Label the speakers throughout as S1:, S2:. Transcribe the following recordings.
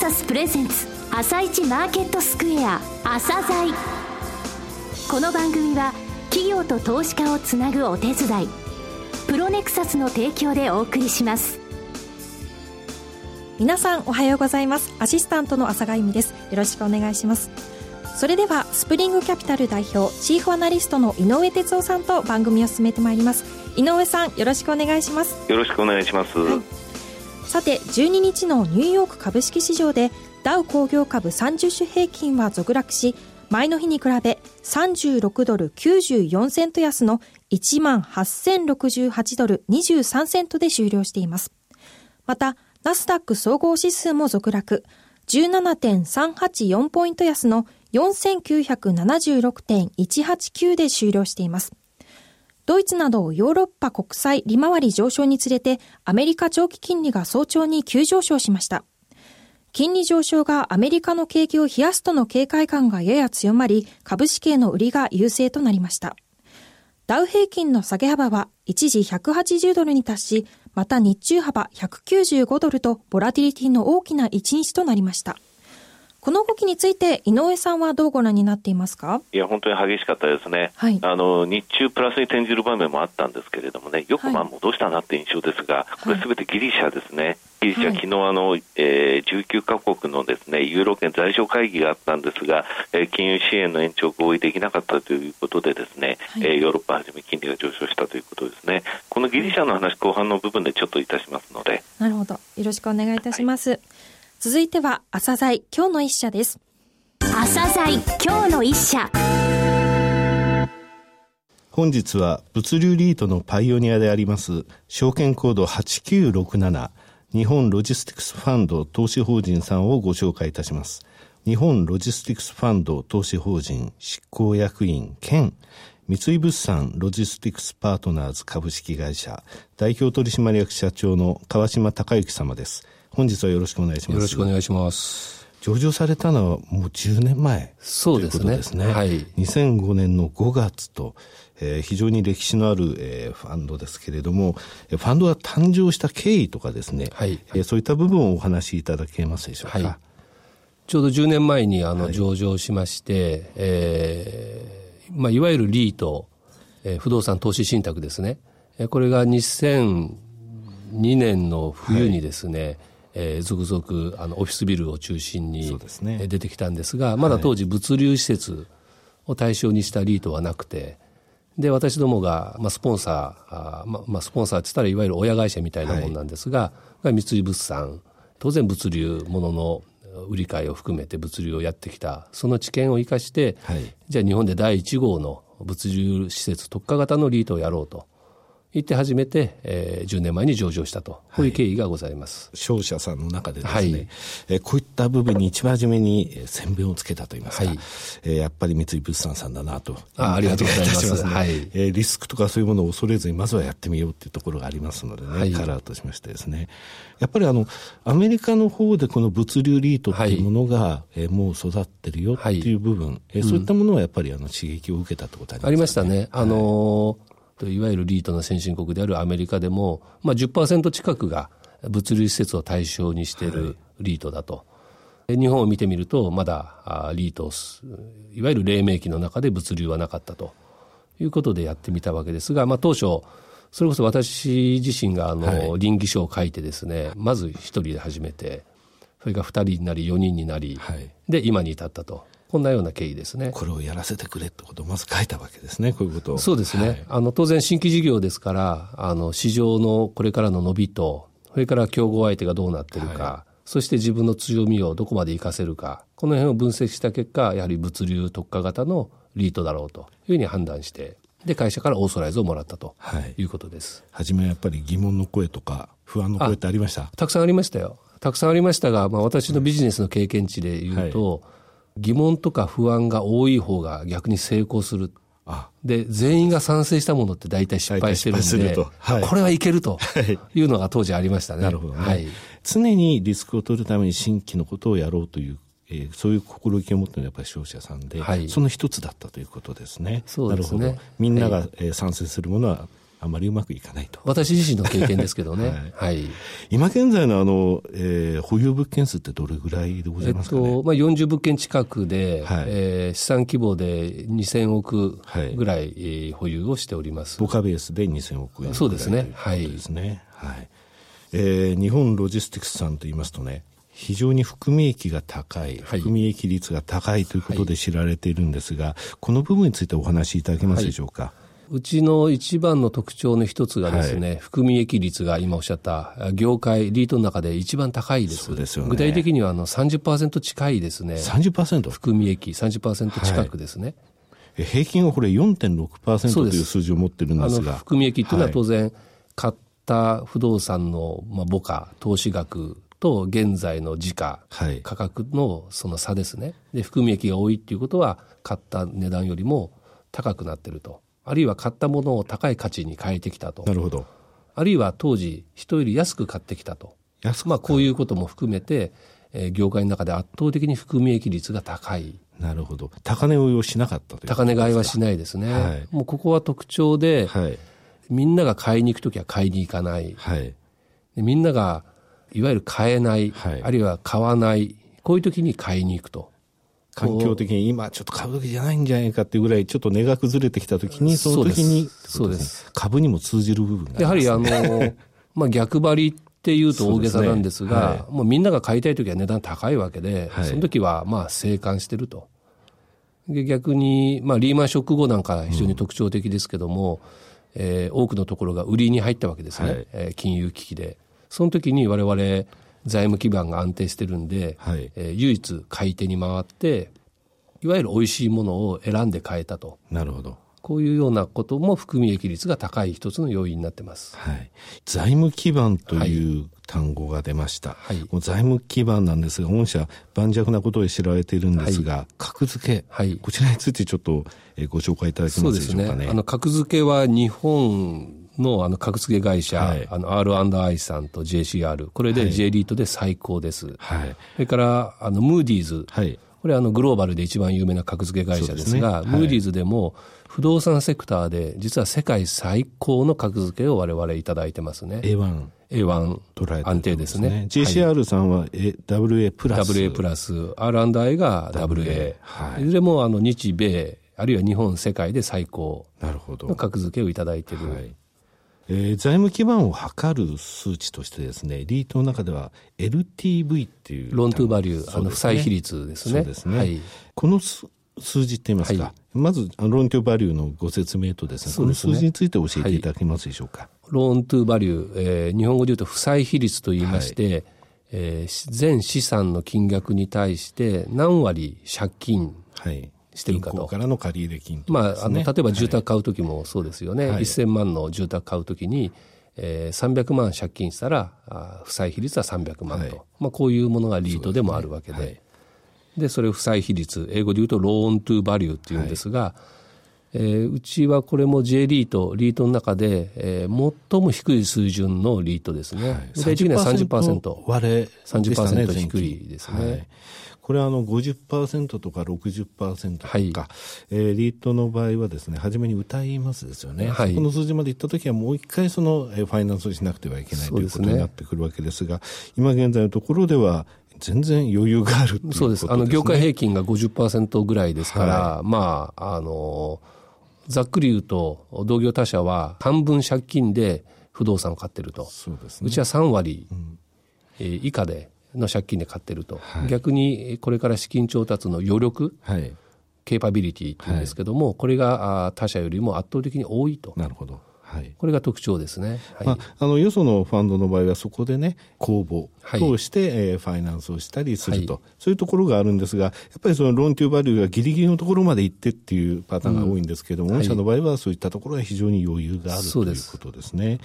S1: サスプレゼンツ朝一マーケットスクエア朝鮮この番組は企業と投資家をつなぐお手伝いプロネクサスの提供でお送りします。
S2: 皆さんおはようございます。アシスタントの朝賀由美です。よろしくお願いします。それではスプリングキャピタル代表チーフアナリストの井上哲夫さんと番組を進めてまいります。井上さんよろしくお願いします。
S3: よろしくお願いします、はい
S2: さて12日のニューヨーク株式市場でダウ工業株30種平均は続落し前の日に比べ36ドル94セント安の18,068ドル23セントで終了しています。また、ナスダック総合指数も続落、17.384ポイント安の4976.189で終了しています。ドイツなどヨーロッパ国債利回り上昇につれてアメリカ長期金利が早朝に急上昇しました。金利上昇がアメリカの景気を冷やすとの警戒感がやや強まり、株式への売りが優勢となりました。ダウ平均の下げ幅は一時180ドルに達し、また日中幅195ドルとボラティリティの大きな一日となりました。この動きについて井上さんはどうご覧になっていますか？
S3: いや本当に激しかったですね、はい、あの日中プラスに転じる場面もあったんですけれどもねよくまあ戻したなって印象ですが、これすべてギリシャですね、ギリシャ、はい、昨日あの、えー、19カ国のですねユーロ圏財相会議があったんですが、えー、金融支援の延長合意できなかったということでですね、はい、えー、ヨーロッパはじめ金利が上昇したということですね。このギリシャの話後半の部分でちょっといたしますので。
S2: なるほど。よろしくお願いいたします、はい、続いてはアサザイ今日の一社です。
S1: アサザイ今日の一社。
S4: 本日は物流リートのパイオニアであります証券コード8967日本ロジスティクスファンド投資法人さんをご紹介いたします。日本ロジスティクスファンド投資法人執行役員兼三井物産ロジスティクスパートナーズ株式会社代表取締役社長の川島隆之様です。本日はよろしくお願いします。
S5: よろしくお願いします。
S4: 上場されたのはもう10年前
S5: そうですね。ですね。
S4: はい。2005年の5月と、えー、非常に歴史のある、えー、ファンドですけれども、ファンドが誕生した経緯とかですね、はい、えー、そういった部分をお話しいただけますでしょうか。はい、
S5: ちょうど10年前にあの上場しまして、はい、えー、まあ、いわゆるリート、えー、不動産投資信託ですね。これが2002年の冬にですね、はいえー、続々あのオフィスビルを中心に、ね、出てきたんですがまだ当時物流施設を対象にしたリートはなくてで私どもが、まあ、スポンサーあ、ままあ、スポンサーって言ったらいわゆる親会社みたいなもんなんですが、はい、三井物産当然物流ものの売り買いを含めて物流をやってきたその知見を生かして、はい、じゃあ日本で第1号の物流施設特化型のリートをやろうと言って初めて、えー、10年前に上場したと、こういう経緯がございます。
S4: 商社さんの中でですね、はい、えー、こういった部分に一番初めに宣伝をつけたといいますか、はい、えー、やっぱり三井物産さんだなと。
S5: あありがとうございます。
S4: ね、はい、えー、リスクとかそういうものを恐れずに、まずはやってみようっていうところがありますのでね、はい、カラーとしましてですね。やっぱりあの、アメリカの方でこの物流リートっていうものが、はい、えー、もう育ってるよっていう部分、はい、えー、そういったものはやっぱりあの刺激を受けたってことありますか、ね、
S5: ありましたね。あのーいわゆるリートの先進国であるアメリカでも、まあ10%近くが物流施設を対象にしているリートだと。はい、日本を見てみると、まだリート、いわゆる黎明期の中で物流はなかったということでやってみたわけですが、まあ当初、それこそ私自身があの、はい、倫理書を書いてですね、まず一人で始めて、それが二人になり四人になり、はい、で今に至ったと。こんなような経緯ですね。
S4: これをやらせてくれってことをまず書いたわけですね、こういうことを。
S5: そうですね。はい、あの、当然新規事業ですから、あの、市場のこれからの伸びと、それから競合相手がどうなってるか、はい、そして自分の強みをどこまで活かせるか、この辺を分析した結果、やはり物流特化型のリートだろうというふうに判断して、で、会社からオーソライズをもらったということです。
S4: はい、初めはやっぱり疑問の声とか、不安の声ってありました？
S5: たくさんありましたよ。たくさんありましたが、まあ私のビジネスの経験値で言うと、はい疑問とか不安が多い方が逆に成功する。で、全員が賛成したものって大体失敗してるんで、はい、これはいけるというのが当時ありましたね。
S4: なるほど、ね、はい。常にリスクを取るために新規のことをやろうというえー、そういう心意気を持ってるのはやっぱり商社さんで、はい、その一つだったということですね。
S5: そうですね。
S4: みんなが、はい、えー、賛成するものはあまりうまくいかないと。
S5: 私自身の経験ですけどね。はい。はい、
S4: 今現在のあの、えー、保有物件数ってどれぐらいでございますか、ね、えっと、
S5: まあ、40物件近くで、はい、えー、資産規模で2000億ぐらい、はい、保有をしております。
S4: ボカベースで2000億円
S5: そうですね。はい。
S4: ですね。はい。えー、日本ロジスティクスさんと言いますとね、非常に含み益が高い、含み益率が高いということで知られているんですが、はい、この部分についてお話しいただけますでしょうか？はい
S5: うちの一番の特徴の一つがですね、はい、含み益率が今おっしゃった業界、リートの中で一番高いです。
S4: そうですよね。
S5: 具体的にはあの30%近いですね。
S4: 30%?
S5: 含み益30%近くですね。
S4: はい、平均はこれ4.6%という数字を持ってるんですが。
S5: 含み益というのは当然、買った不動産の、まあ、母価、投資額と現在の時価、はい、価格のその差ですね。で、含み益が多いっていうことは、買った値段よりも高くなってると。あるいは買ったものを高い価値に変えてきたと。
S4: なるほど。
S5: あるいは当時、人より安く買ってきたと。安くまあ、こういうことも含めて、えー、業界の中で圧倒的に含み益率が高い。
S4: なるほど。高値をしなかったという
S5: 高値買いはしないですね。はい、もうここは特徴で、はい、みんなが買いに行くときは買いに行かない。はい、みんながいわゆる買えない、はい、あるいは買わない、こういうときに買いに行くと。
S4: 環境的に今ちょっと買う時じゃないんじゃないかっていうぐらいちょっと値が崩れてきた時に、その時に、
S5: そうです。
S4: 株にも通じる部分が、
S5: ね、やはりあの、まあ逆張りっていうと大げさなんですが、すねはい、もうみんなが買いたい時は値段高いわけで、はい、その時はまあ生還してると。で逆に、まあリーマンショック後なんか非常に特徴的ですけども、うん、えー、多くのところが売りに入ったわけですね、はい、えー、金融危機で。その時に我々、財務基盤が安定してるんで、はい、えー、唯一買い手に回って、いわゆる美味しいものを選んで買えたと。
S4: なるほど。
S5: こういうようなことも含み益率が高い一つの要因になってます。
S4: はい。財務基盤という単語が出ました。はい。財務基盤なんですが、御社盤石なことで知られているんですが、はい、格付け。はい。こちらについてちょっとご紹介いただけますでしょうかね。そうですね。
S5: あの、格付けは日本のあの格付け会社、はい、あの R&I さんと JCR、これで J リートで最高です。はい。それからあのムーディーズ、はい。これはあのグローバルで一番有名な格付け会社ですが、すねはい、ムーディーズでも不動産セクターで実は世界最高の格付けを我々いただいてますね。
S4: A1。
S5: A1 安定ですね。
S4: JCR さんは、WA プラス。
S5: WA プラス。R&I が WA。はい、いずれもあの日米、あるいは日本、世界で最高の格付けをいただいている。はい
S4: えー、財務基盤を測る数値としてですね、リートの中では LTV っていう。
S5: ロントゥーバリュー、あの、負債比率ですね。
S4: そうですね。はい、この数字って言いますか、はい、まず、ローントゥーバリューのご説明とですね、その数字について教えていただけますでしょうか？はい、
S5: ローントゥーバリュー、えー、日本語で言うと負債比率と言いまして、はい、えー、全資産の金額に対して何割借金、はいしてるかと。
S4: からの借入金、
S5: ね、まあ、あの、例えば住宅買うときもそうですよね。はい、1000万の住宅買うときに、えー、300万借金したら、あ負債比率は300万と。はい、まあ、こういうものがリートでもあるわけで。で、ねはい、それ負債比率、英語で言うとローントゥーバリューっていうんですが、はい、えー、うちはこれも J リート、リートの中で、えー、最も低い水準のリートですね。はい、具体的には30%。
S4: 割れ、ね、
S5: 30%低いですね。
S4: これはあの50%とか60%とか、はい、えー、リートの場合はですね、初めに歌いますですよね。はい、この数字までいったときはもう一回その、えー、ファイナンスをしなくてはいけないということになってくるわけですが、今現在のところでは、全然余裕があるいう、ね、
S5: そうです。あの、業界平均が50%ぐらいですから、はい、まあ、あの、ざっくり言うと、同業他社は半分借金で不動産を買ってると。そうですね。うちは3割、以下での借金で買ってると、はい、逆にこれから資金調達の余力、はい、ケーパビリティっていうんですけども、はい、これが他社よりも圧倒的に多いと。
S4: なるほど
S5: はい、これが特徴ですね、
S4: はい。まあ、あのよそのファンドの場合はそこでね公募通して、はい、えー、ファイナンスをしたりすると、はい、そういうところがあるんですがやっぱりそのローントゥーバリューがギリギリのところまで行ってっていうパターンが多いんですけども、うん、御社の場合はそういったところは非常に余裕があるということですね。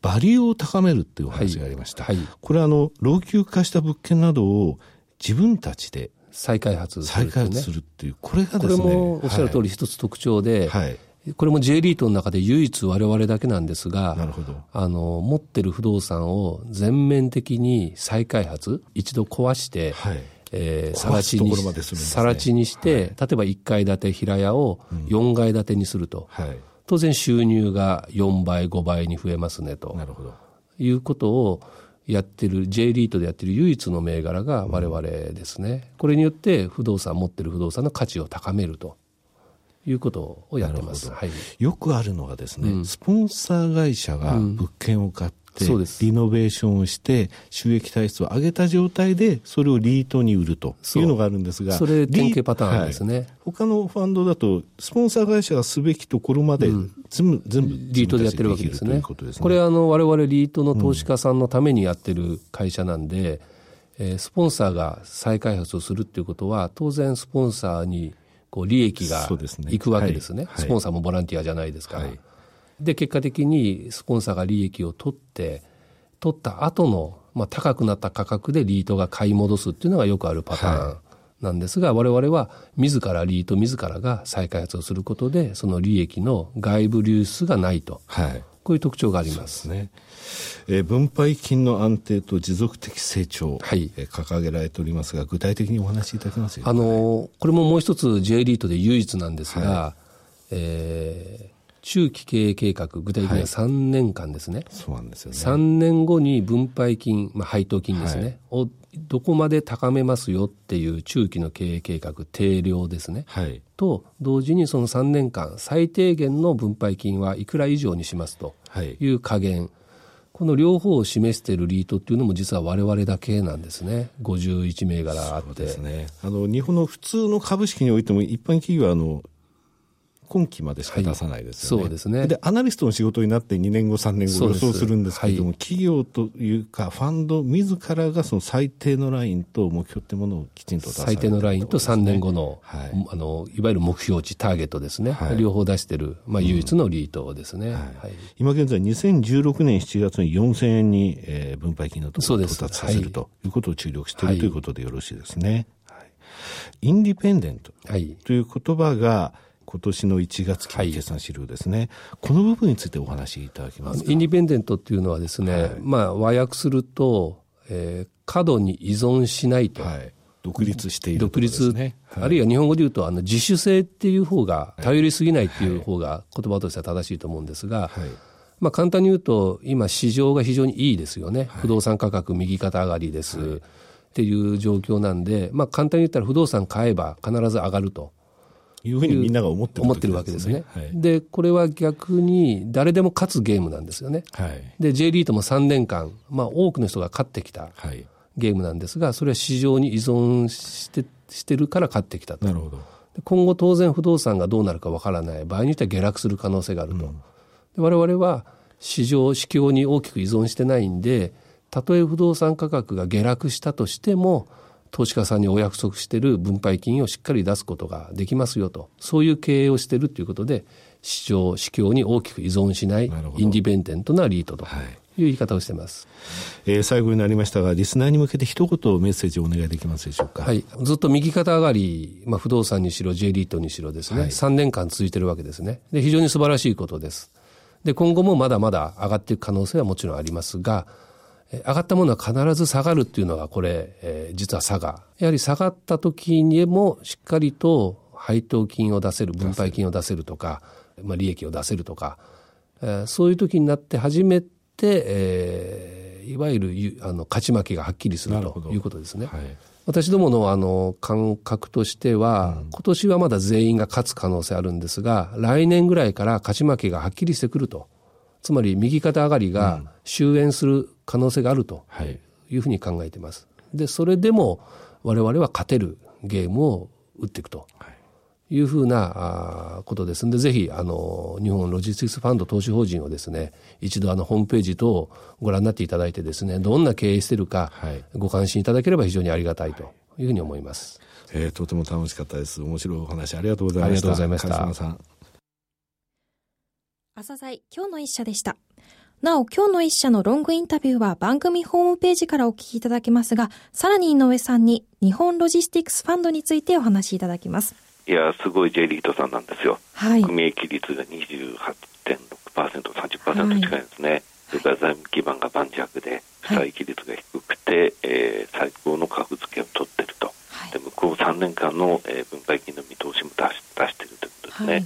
S4: バリューを高めるっていうお話がありました。これはあの老朽化した物件などを自分たちで
S5: 再開発
S4: する、ね、再開発するっていう、これがですね。
S5: これもおっしゃる通り一つ特徴で、はい、これも J リートの中で唯一我々だけなんですが、なるほど。あの、持ってる不動産を全面的に再開発、一度壊して、はい。えー、さら地に、さら地にして、はい、例えば1階建て平屋を4階建てにすると。はい。当然収入が4倍、5倍に増えますねと。
S4: なるほど。
S5: いうことをやってる、J リートでやってる唯一の銘柄が我々ですね。これによって不動産、持ってる不動産の価値を高めると。いうことをやってます、
S4: はい、よくあるのがですね、うん、スポンサー会社が物件を買って、うん、リノベーションをして収益体質を上げた状態でそれをリートに売るというのがあるんですが
S5: それ典型パターンですね、はい、
S4: 他のファンドだとスポンサー会社がすべきところまで全部、全部
S5: リートでやってるわけですね。こですね。これあの我々リートの投資家さんのためにやってる会社なんで、うん、えー、スポンサーが再開発をするっていうことは当然スポンサーにこう利益がいくわけですね、はい、スポンサーもボランティアじゃないですか。ら、はい、で結果的にスポンサーが利益を取って取った後の、まあ、高くなった価格でリートが買い戻すっていうのがよくあるパターンなんですが、はい、我々は自らリート自らが再開発をすることでその利益の外部流出がないと、はい、こういう特徴があります。
S4: ね。えー、分配金の安定と持続的成長、はい。えー、掲げられておりますが、具体的にお話しいただけます
S5: あのこれももう一つ J リートで唯一なんですが、はい、えー、中期経営計画、具体的には3年間ですね、はい、
S4: そうなんですよね。
S5: 3年後に分配金、まあ、配当金ですね、はい、をどこまで高めますよっていう中期の経営計画、定量ですね、はい、と同時にその3年間、最低限の分配金はいくら以上にしますとい。う加減、この両方を示しているリートっていうのも実は我々だけなんですね。51銘柄あって。ですね。
S4: あの、日本の普通の株式においても一般企業はあの、今期までしか出さないですよね、はい、そうですね。で、アナリストの仕事になって2年後、3年後予想するんですけれども、はい、企業というか、ファンド自らがその最低のラインと目標ってものをきちんと出
S5: す、ね、最低のラインと3年後の、はい、あの、いわゆる目標値、ターゲットですね。はい、両方出してる、まあ、唯一のリートですね。うん、はい、
S4: 今現在、2016年7月に4000円に、えー、分配金のところを到達させるとい。うことを注力してい。るということでよろしいですね。はい、インディペンデントという言葉が、今年の1月期決算資料ですね、はい、この部分についてお話しいただけます
S5: インディペンデントっていうのはですね、はい、まあ和訳すると、えー、過度に依存しないと。はい。
S4: 独立している、
S5: ね、独立、はい、あるいは日本語で言うとあの自主性っていう方が頼りすぎないっていう方が言葉としては正しいと思うんですが、はい、まあ、簡単に言うと今市場が非常にいいですよね、はい、不動産価格右肩上がりです、っていう状況なんで、まあ、簡単に言ったら不動産買えば必ず上がると
S4: いうふうにみんなが思ってる、
S5: 思ってるわけですね。はい、で、これは逆に誰でも勝つゲームなんですよね。はい、で、J リートも3年間、まあ多くの人が勝ってきたゲームなんですが、それは市場に依存してしてるから勝ってきたと。なるほど。今後当然不動産がどうなるかわからない。場合によっては下落する可能性があると。うん、我々は市場、市況に大きく依存してないんで、たとえ不動産価格が下落したとしても、投資家さんにお約束している分配金をしっかり出すことができますよと、そういう経営をしているということで、市場、市況に大きく依存しない、インディペンデントなリートと。いう言い方をしてます、
S4: えー、最後になりましたが、リスナーに向けて一言メッセージをお願いできますでしょうか？
S5: はい。ずっと右肩上がり、まあ、不動産にしろ、J リートにしろですね、はい、3年間続いてるわけですね。で、非常に素晴らしいことです。で、今後もまだまだ上がっていく可能性はもちろんありますが、上がったものは必ず下がるっていうのがこれ、えー、実は差が。やはり下がった時にもしっかりと配当金を出せる、分配金を出せるとか、まあ、利益を出せるとか、えー、そういう時になって初めて、えー、いわゆるあの勝ち負けがはっきりするということですね。はい、私どものあの感覚としては、うん、今年はまだ全員が勝つ可能性あるんですが、来年ぐらいから勝ち負けがはっきりしてくると。つまり右肩上がりが終焉する可能性があるというふうに考えています。で、それでも我々は勝てるゲームを打っていくと。いうふうなことですんで、ぜひ、あの、日本ロジスティクスファンド投資法人をですね、一度あの、ホームページ等ご覧になっていただいてですね、どんな経営してるか、ご関心いただければ非常にありがたいというふうに思います。
S4: えー、とても楽しかったです。面白いお話ありがとうございました。ありがとうございました。
S2: アサザイ今日の一社でした。なお、今日の一社のロングインタビューは番組ホームページからお聞きいただけますが、さらに井上さんに日本ロジスティックスファンドについてお話しいただきます。
S3: いや、すごい J リートさんなんですよ。はい。組益率が28.6%、30%近いですね。はい、それから財務基盤が盤石で、負債比率が低くて、はい、えー、最高の格付けを取ってると。はい、で向こう3年間の、えー、分配金の見通しも出し出してるということですね。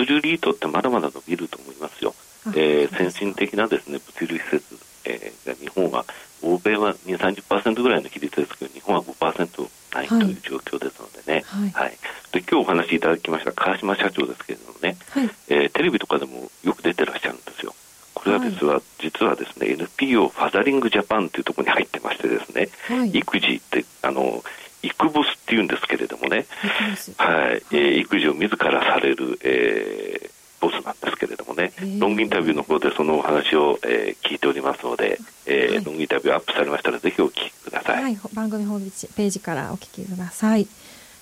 S3: 物流流リートってまだまだ伸びると思いますよ。えー、先進的なですね物流施設、えー、が日本は欧米は2、30%ぐらいの比率ですけど日本は5%ないという状況ですのでね、はい、はい、で今日お話しいただきました川島社長ですけれどもね、はい、えー、テレビとかでもよく出てらっしゃるんですよ。これは実は、はい、実はですね NPO ファザリングジャパンというところに入ってましてですね、はい、育児ってあの育ボスっていうんですけれどもね、はい、えー、育児を自らされる、えー、ボスなんですけれどもね、ロングインタビューの方でそのお話を、えー、聞いておりますので、えー、はい、ロングインタビューアップされましたらぜひお聞きください。
S2: はい、番組ホームページからお聞きください。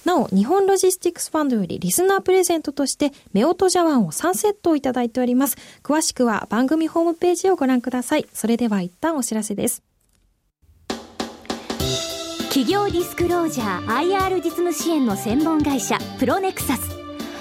S2: なお、日本ロジスティックスファンドよりリスナープレゼントとして、夫婦茶碗を3セットをいただいております。詳しくは番組ホームページをご覧ください。それでは一旦お知らせです。
S1: 企業ディスクロージャー IR 実務支援の専門会社プロネクサス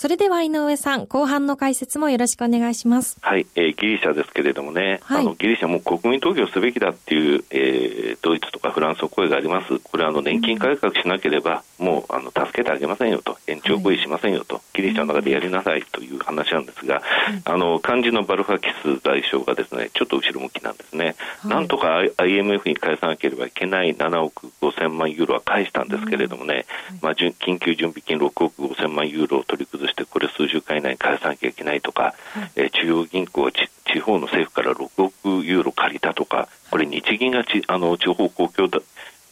S2: それでは井上さん、後半の解説もよろしくお願いします。
S3: はい、えー、ギリシャですけれどもね、はい、あのギリシャも国民投票すべきだっていう、えー、ドイツとかフランスの声があります。これはあの年金改革しなければ、うん、もうあの助けてあげませんよと、延長合意しませんよと、はい、ギリシャの中でやりなさいという話なんですが、うん、あの肝心のバルファキス外相がですね、ちょっと後ろ向きなんですね。はい、なんとか IMF に返さなければいけない7億5000万ユーロは返したんですけれどもね、うん、まあ、緊急準備金6億5000万ユーロを取り崩して、これ数週間以内に返さなきゃいけないとか、はい、えー、中央銀行は地方の政府から6億ユーロ借りたとか、これ日銀がちあの地方公共だ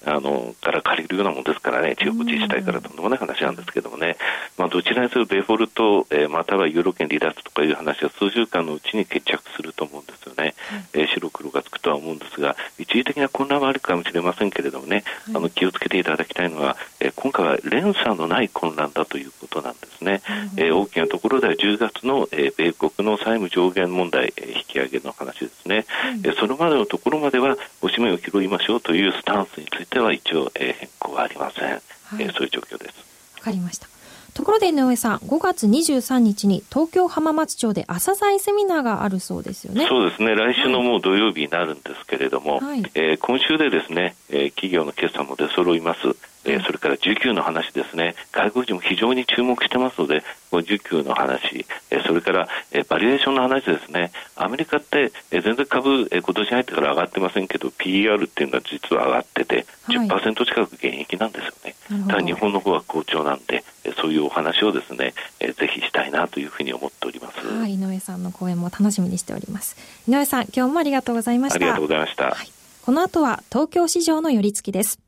S3: あのから借りるようなものですからね、地方自治体からとんでもない話なんですけどもね、まあ、どちらにせよデフォルト、えー、またはユーロ圏離脱とかいう話は数週間のうちに決着すると思うんですよね、えー、白黒がつくとは思うんですが、一時的な混乱はあるかもしれませんけれどもね、あの気をつけていただきたいのは、えー、今回は連鎖のない混乱だということなんですね、えー、大きなところでは10月の、えー、米国の債務上限問題、えー、引き上げの話ですね、えー、それまでのところまではおしめを拾いましょうというスタンスについては一応、えー、変更はありません、はい、えー、そういう状況です。
S2: わかりました。ところで井上さん、5月23日に東京浜松町で朝鮮セミナーがあるそうですよね。
S3: そうですね。来週のもう土曜日になるんですけれども、はい、えー、今週でですね、えー、企業の決算も出揃います。えー、それから19の話ですね、外国人も非常に注目してますので、19の話、えー、それから、えー、バリエーションの話ですね、アメリカって、えー、全然株、えー、今年入ってから上がってませんけど、PER っていうのは実は上がってて、10%近く減益なんですよね。ただ日本の方は好調なんで、そういうお話をですね、えー、ぜひしたいなというふうに思っております。
S2: はい、井上さんの講演も楽しみにしております。井上さん、今日もありがとうございました。あ
S3: りがとうございました。はい、
S2: この後は東京市場の寄り付きです。